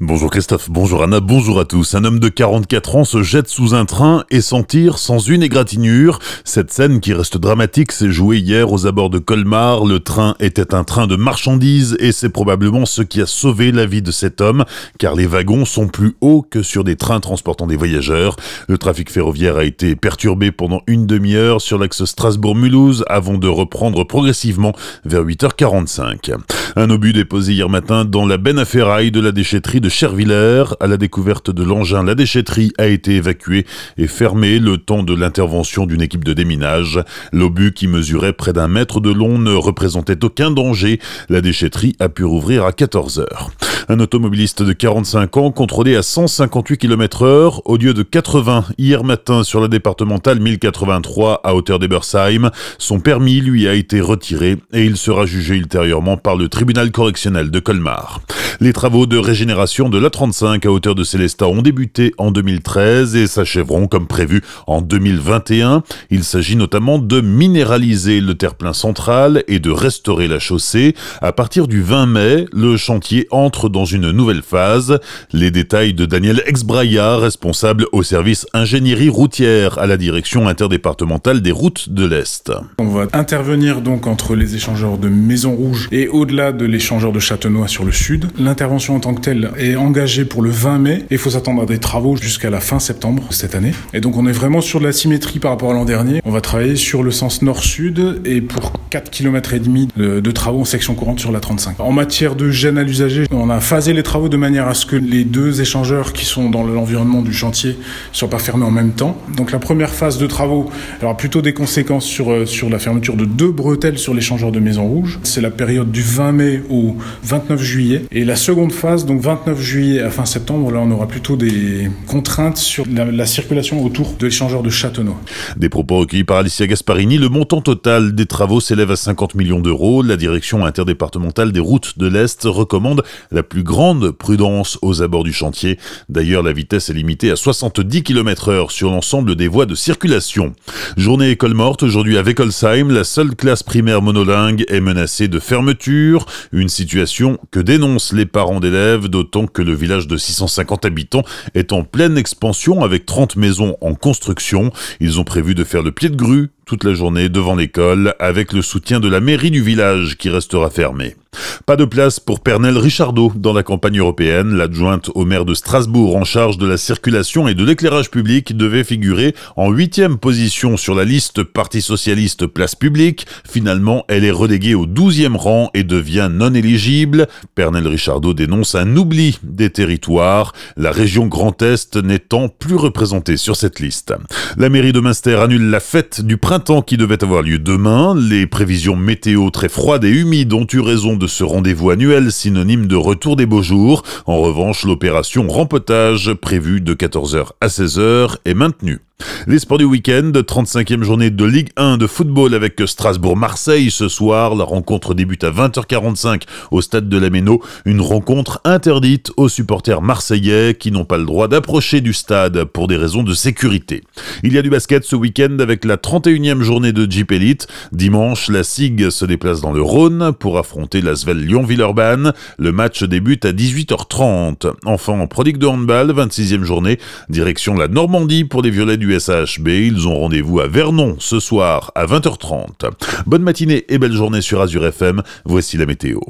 Bonjour Christophe, bonjour Anna, bonjour à tous. Un homme de 44 ans se jette sous un train et s'en tire sans une égratignure. Cette scène qui reste dramatique s'est jouée hier aux abords de Colmar. Le train était un train de marchandises et c'est probablement ce qui a sauvé la vie de cet homme car les wagons sont plus hauts que sur des trains transportant des voyageurs. Le trafic ferroviaire a été perturbé pendant une demi-heure sur l'axe Strasbourg-Mulhouse avant de reprendre progressivement vers 8h45. Un obus déposé hier matin dans la benne à ferraille de la déchetterie de Chervillers. À la découverte de l'engin, la déchetterie a été évacuée et fermée le temps de l'intervention d'une équipe de déminage. L'obus qui mesurait près d'un mètre de long ne représentait aucun danger. La déchetterie a pu rouvrir à 14 heures. Un automobiliste de 45 ans contrôlé à 158 km heure au lieu de 80 hier matin sur la départementale 1083 à hauteur d'Ebersheim. Son permis lui a été retiré et il sera jugé ultérieurement par le tribunal correctionnel de Colmar. Les travaux de régénération de l'A35 à hauteur de Célestat ont débuté en 2013 et s'achèveront comme prévu en 2021. Il s'agit notamment de minéraliser le terre-plein central et de restaurer la chaussée. À partir du 20 mai, le chantier entre dans une nouvelle phase. Les détails de Daniel Exbraya, responsable au service ingénierie routière à la direction interdépartementale des routes de l'Est. On va intervenir donc entre les échangeurs de Maison Rouge et au-delà de l'échangeur de Châtenois sur le sud. L'intervention en tant que telle engagée pour le 20 mai et il faut s'attendre à des travaux jusqu'à la fin septembre cette année. Et donc on est vraiment sur de la symétrie par rapport à l'an dernier. On va travailler sur le sens nord-sud et pour 4 km et demi de, travaux en section courante sur la 35. En matière de gêne à l'usager, on a phasé les travaux de manière à ce que les deux échangeurs qui sont dans l'environnement du chantier soient pas fermés en même temps. Donc la première phase de travaux aura plutôt des conséquences sur, euh, sur la fermeture de deux bretelles sur l'échangeur de Maison Rouge. C'est la période du 20 mai au 29 juillet. Et la seconde phase, donc 29 juillet à fin septembre, là on aura plutôt des contraintes sur la, la circulation autour de l'échangeur de Châtenois. Des propos recueillis par Alicia Gasparini. Le montant total des travaux s'élève à 50 millions d'euros. La direction interdépartementale des routes de l'Est recommande la plus grande prudence aux abords du chantier. D'ailleurs, la vitesse est limitée à 70 km heure sur l'ensemble des voies de circulation. Journée école morte aujourd'hui à Weckolsheim. La seule classe primaire monolingue est menacée de fermeture. Une situation que dénoncent les parents d'élèves, d'autant que le village de 650 habitants est en pleine expansion avec 30 maisons en construction. Ils ont prévu de faire le pied de grue toute la journée devant l'école avec le soutien de la mairie du village qui restera fermée. Pas de place pour Pernelle Richardot dans la campagne européenne. L'adjointe au maire de Strasbourg en charge de la circulation et de l'éclairage public devait figurer en huitième position sur la liste Parti Socialiste Place Publique. Finalement, elle est reléguée au douzième rang et devient non éligible. Pernelle Richardot dénonce un oubli des territoires, la région Grand Est n'étant plus représentée sur cette liste. La mairie de Münster annule la fête du printemps qui devait avoir lieu demain. Les prévisions météo très froides et humides ont eu raison de ce rendez-vous annuel synonyme de retour des beaux jours. En revanche, l'opération rempotage prévue de 14h à 16h est maintenue. Les sports du week-end, 35e journée de Ligue 1 de football avec Strasbourg-Marseille ce soir. La rencontre débute à 20h45 au stade de la Méno. Une rencontre interdite aux supporters marseillais qui n'ont pas le droit d'approcher du stade pour des raisons de sécurité. Il y a du basket ce week-end avec la 31e journée de Jeep Elite. Dimanche, la SIG se déplace dans le Rhône pour affronter la Svel Lyon-Villeurbanne. Le match débute à 18h30. Enfin, en prodigue de handball, 26e journée, direction la Normandie pour les violets du SAHB. Ils ont rendez-vous à Vernon ce soir à 20h30. Bonne matinée et belle journée sur Azure FM. Voici la météo.